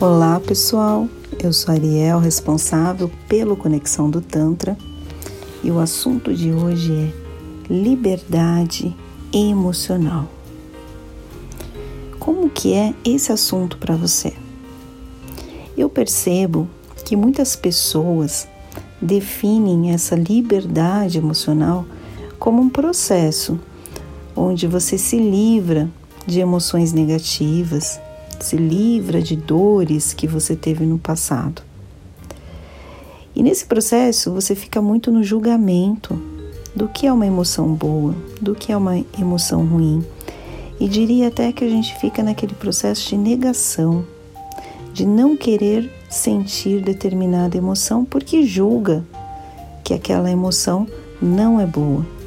Olá pessoal, eu sou Ariel, responsável pelo Conexão do Tantra e o assunto de hoje é liberdade emocional. Como que é esse assunto para você? Eu percebo que muitas pessoas definem essa liberdade emocional como um processo onde você se livra de emoções negativas, se livra de dores que você teve no passado. E nesse processo você fica muito no julgamento do que é uma emoção boa, do que é uma emoção ruim. E diria até que a gente fica naquele processo de negação, de não querer sentir determinada emoção porque julga que aquela emoção não é boa.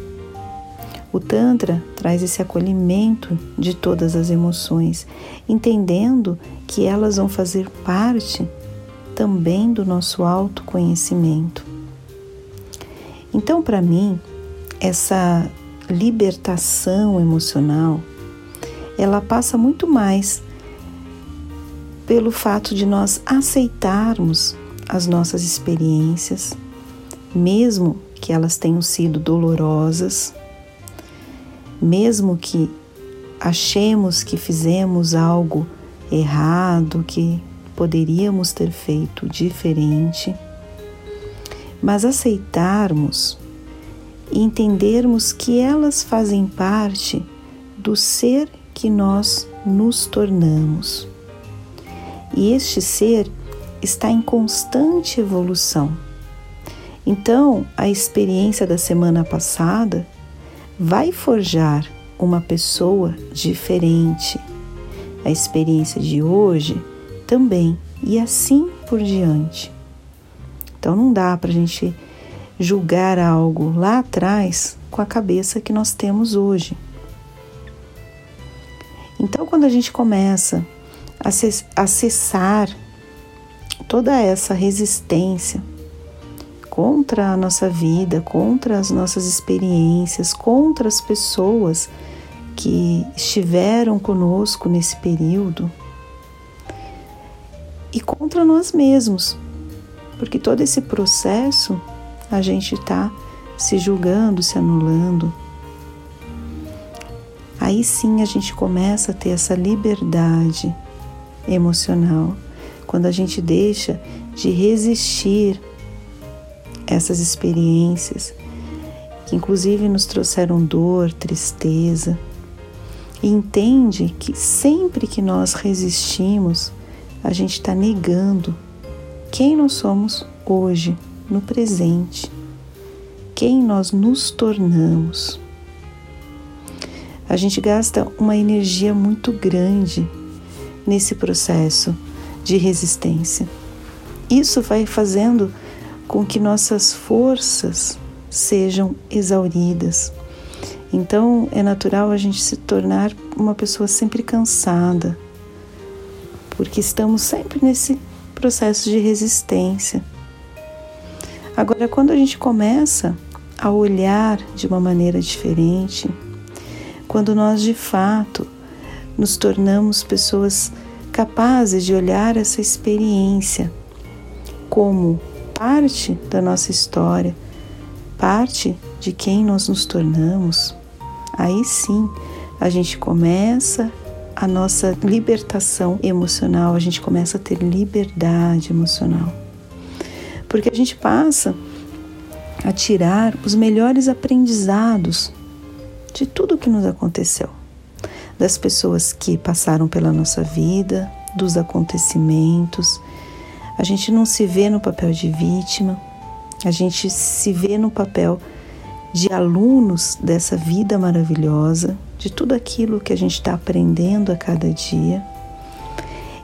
O Tantra traz esse acolhimento de todas as emoções, entendendo que elas vão fazer parte também do nosso autoconhecimento. Então, para mim, essa libertação emocional, ela passa muito mais pelo fato de nós aceitarmos as nossas experiências, mesmo que elas tenham sido dolorosas, mesmo que achemos que fizemos algo errado, que poderíamos ter feito diferente, mas aceitarmos e entendermos que elas fazem parte do ser que nós nos tornamos. E este ser está em constante evolução. Então, a experiência da semana passada vai forjar uma pessoa diferente. A experiência de hoje também, e assim por diante. Então não dá para a gente julgar algo lá atrás com a cabeça que nós temos hoje. Então, quando a gente começa a acessar toda essa resistência, contra a nossa vida, contra as nossas experiências, contra as pessoas que estiveram conosco nesse período e contra nós mesmos, porque todo esse processo a gente está se julgando, se anulando. Aí sim a gente começa a ter essa liberdade emocional, quando a gente deixa de resistir essas experiências, que inclusive nos trouxeram dor, tristeza, e entende que sempre que nós resistimos, a gente está negando quem nós somos hoje, no presente, quem nós nos tornamos. A gente gasta uma energia muito grande nesse processo de resistência. Isso vai fazendo com que nossas forças sejam exauridas. Então é natural a gente se tornar uma pessoa sempre cansada, porque estamos sempre nesse processo de resistência. Agora, quando a gente começa a olhar de uma maneira diferente, quando nós de fato nos tornamos pessoas capazes de olhar essa experiência como parte da nossa história, parte de quem nós nos tornamos, aí sim a gente começa a nossa libertação emocional, a gente começa a ter liberdade emocional. Porque a gente passa a tirar os melhores aprendizados de tudo o que nos aconteceu, das pessoas que passaram pela nossa vida, dos acontecimentos a gente não se vê no papel de vítima, a gente se vê no papel de alunos dessa vida maravilhosa, de tudo aquilo que a gente está aprendendo a cada dia.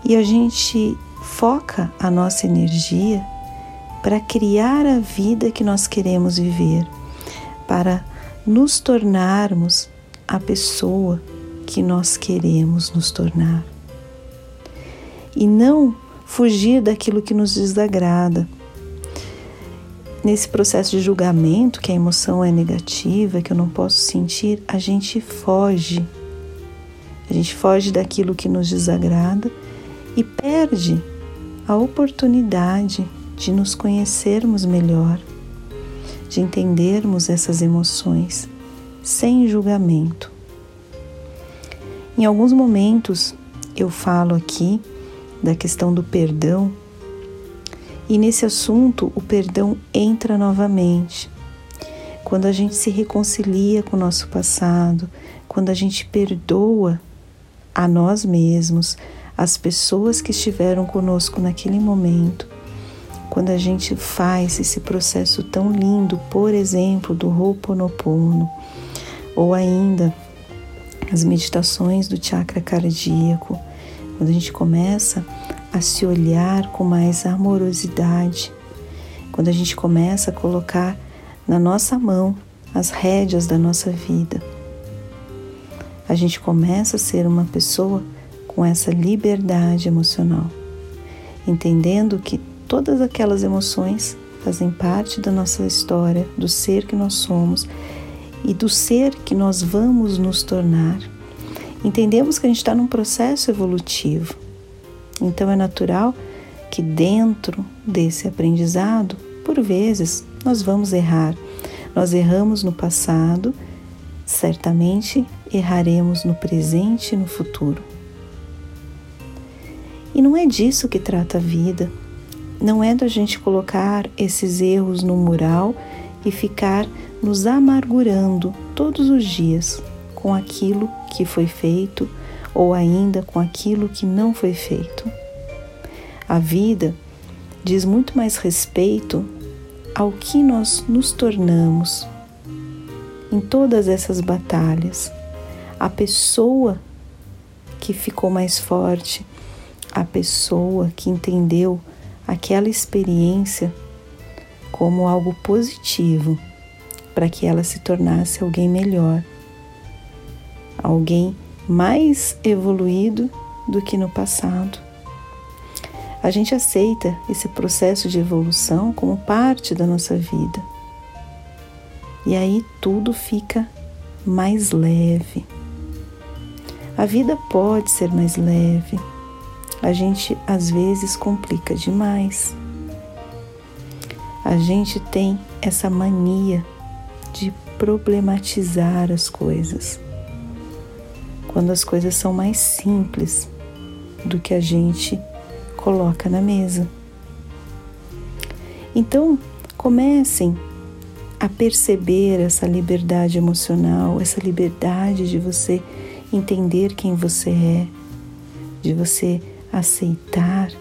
E a gente foca a nossa energia para criar a vida que nós queremos viver, para nos tornarmos a pessoa que nós queremos nos tornar. E não fugir daquilo que nos desagrada. Nesse processo de julgamento, que a emoção é negativa, que eu não posso sentir, a gente foge. A gente foge daquilo que nos desagrada e perde a oportunidade de nos conhecermos melhor, de entendermos essas emoções sem julgamento. Em alguns momentos eu falo aqui da questão do perdão e nesse assunto o perdão entra novamente. Quando a gente se reconcilia com o nosso passado, quando a gente perdoa a nós mesmos, as pessoas que estiveram conosco naquele momento, quando a gente faz esse processo tão lindo, por exemplo, do Ho'oponopono, ou ainda as meditações do chakra cardíaco, quando a gente começa a se olhar com mais amorosidade, quando a gente começa a colocar na nossa mão as rédeas da nossa vida, a gente começa a ser uma pessoa com essa liberdade emocional, entendendo que todas aquelas emoções fazem parte da nossa história, do ser que nós somos e do ser que nós vamos nos tornar. Entendemos que a gente está num processo evolutivo, então é natural que dentro desse aprendizado, por vezes, nós vamos errar. Nós erramos no passado, certamente erraremos no presente e no futuro. E não é disso que trata a vida. Não é da gente colocar esses erros no mural e ficar nos amargurando todos os dias com aquilo que foi feito ou ainda com aquilo que não foi feito. A vida diz muito mais respeito ao que nós nos tornamos em todas essas batalhas. A pessoa que ficou mais forte, a pessoa que entendeu aquela experiência como algo positivo para que ela se tornasse alguém melhor, alguém mais evoluído do que no passado. A gente aceita esse processo de evolução como parte da nossa vida. E aí tudo fica mais leve. A vida pode ser mais leve a gente às vezes complica demais. A gente tem essa mania de problematizar as coisas. Quando as coisas são mais simples do que a gente coloca na mesa. Então, comecem a perceber essa liberdade emocional, essa liberdade de você entender quem você é, de você aceitar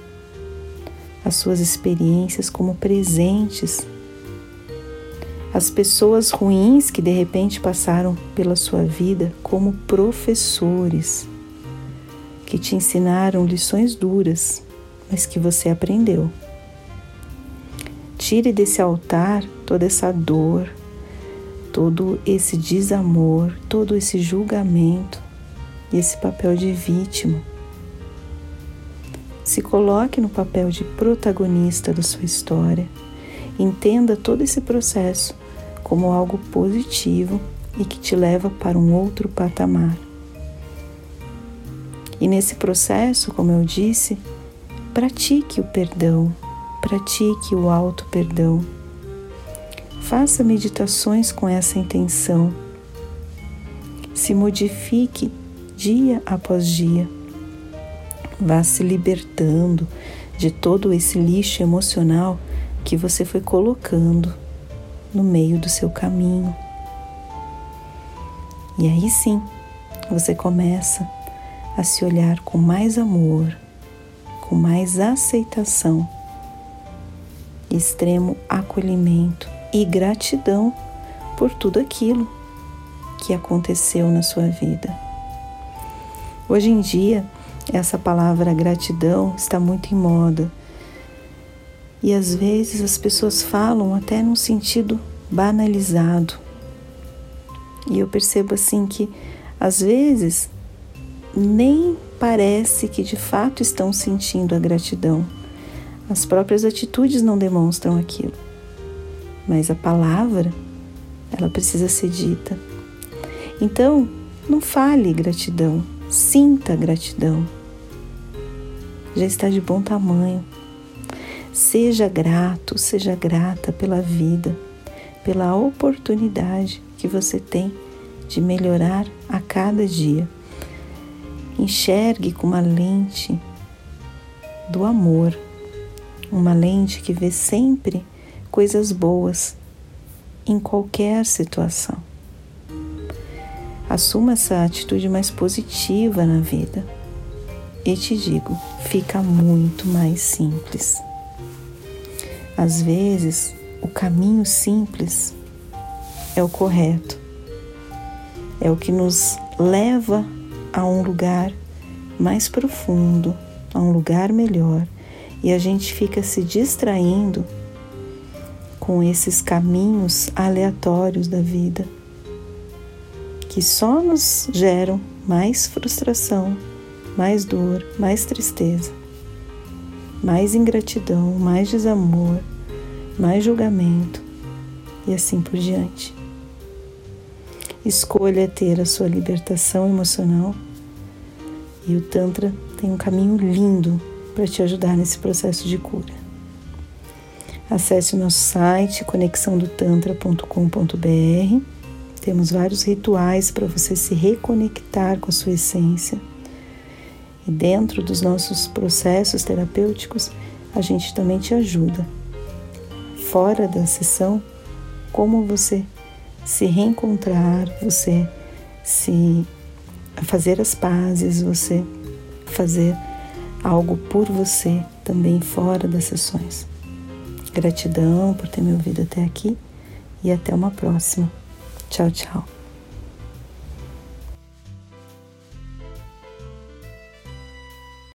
as suas experiências como presentes. As pessoas ruins que de repente passaram pela sua vida como professores, que te ensinaram lições duras, mas que você aprendeu. Tire desse altar toda essa dor, todo esse desamor, todo esse julgamento e esse papel de vítima se coloque no papel de protagonista da sua história. Entenda todo esse processo como algo positivo e que te leva para um outro patamar. E nesse processo, como eu disse, pratique o perdão, pratique o auto-perdão. Faça meditações com essa intenção. Se modifique dia após dia Vá se libertando de todo esse lixo emocional que você foi colocando no meio do seu caminho. E aí sim, você começa a se olhar com mais amor, com mais aceitação, extremo acolhimento e gratidão por tudo aquilo que aconteceu na sua vida. Hoje em dia, essa palavra gratidão está muito em moda. E às vezes as pessoas falam até num sentido banalizado. E eu percebo assim que às vezes nem parece que de fato estão sentindo a gratidão. As próprias atitudes não demonstram aquilo. Mas a palavra, ela precisa ser dita. Então, não fale gratidão, sinta gratidão já está de bom tamanho. Seja grato, seja grata pela vida, pela oportunidade que você tem de melhorar a cada dia. Enxergue com uma lente do amor, uma lente que vê sempre coisas boas em qualquer situação. Assuma essa atitude mais positiva na vida. E te digo, fica muito mais simples. Às vezes, o caminho simples é o correto, é o que nos leva a um lugar mais profundo, a um lugar melhor, e a gente fica se distraindo com esses caminhos aleatórios da vida que só nos geram mais frustração, mais dor, mais tristeza, mais ingratidão, mais desamor, mais julgamento e assim por diante. Escolha ter a sua libertação emocional e o Tantra tem um caminho lindo para te ajudar nesse processo de cura. Acesse o nosso site conexãodotantra.com.br temos vários rituais para você se reconectar com a sua essência. E dentro dos nossos processos terapêuticos, a gente também te ajuda. Fora da sessão, como você se reencontrar, você se fazer as pazes, você fazer algo por você também fora das sessões. Gratidão por ter me ouvido até aqui e até uma próxima. Tchau, tchau.